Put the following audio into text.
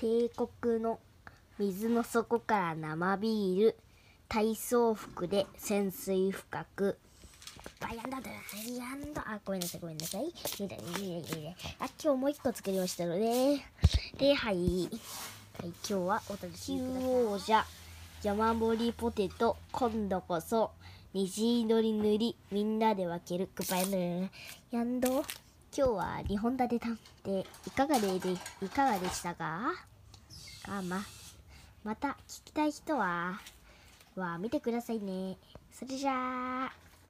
帝国の水の底から生ビール体操服で潜水深く。あやんだだやんだあごめんなさいごめんなさい。いいだいいいいあ今日もう一個作りましたので。ではい、はい、今日はお楽しみください。王者山盛りポテト今度こそ虹色に塗りみんなで分ける。くばやぬやんど今日は2本立て探偵。いかがででいかがでしたか？あままた聞きたい人はは見てくださいね。それじゃあ。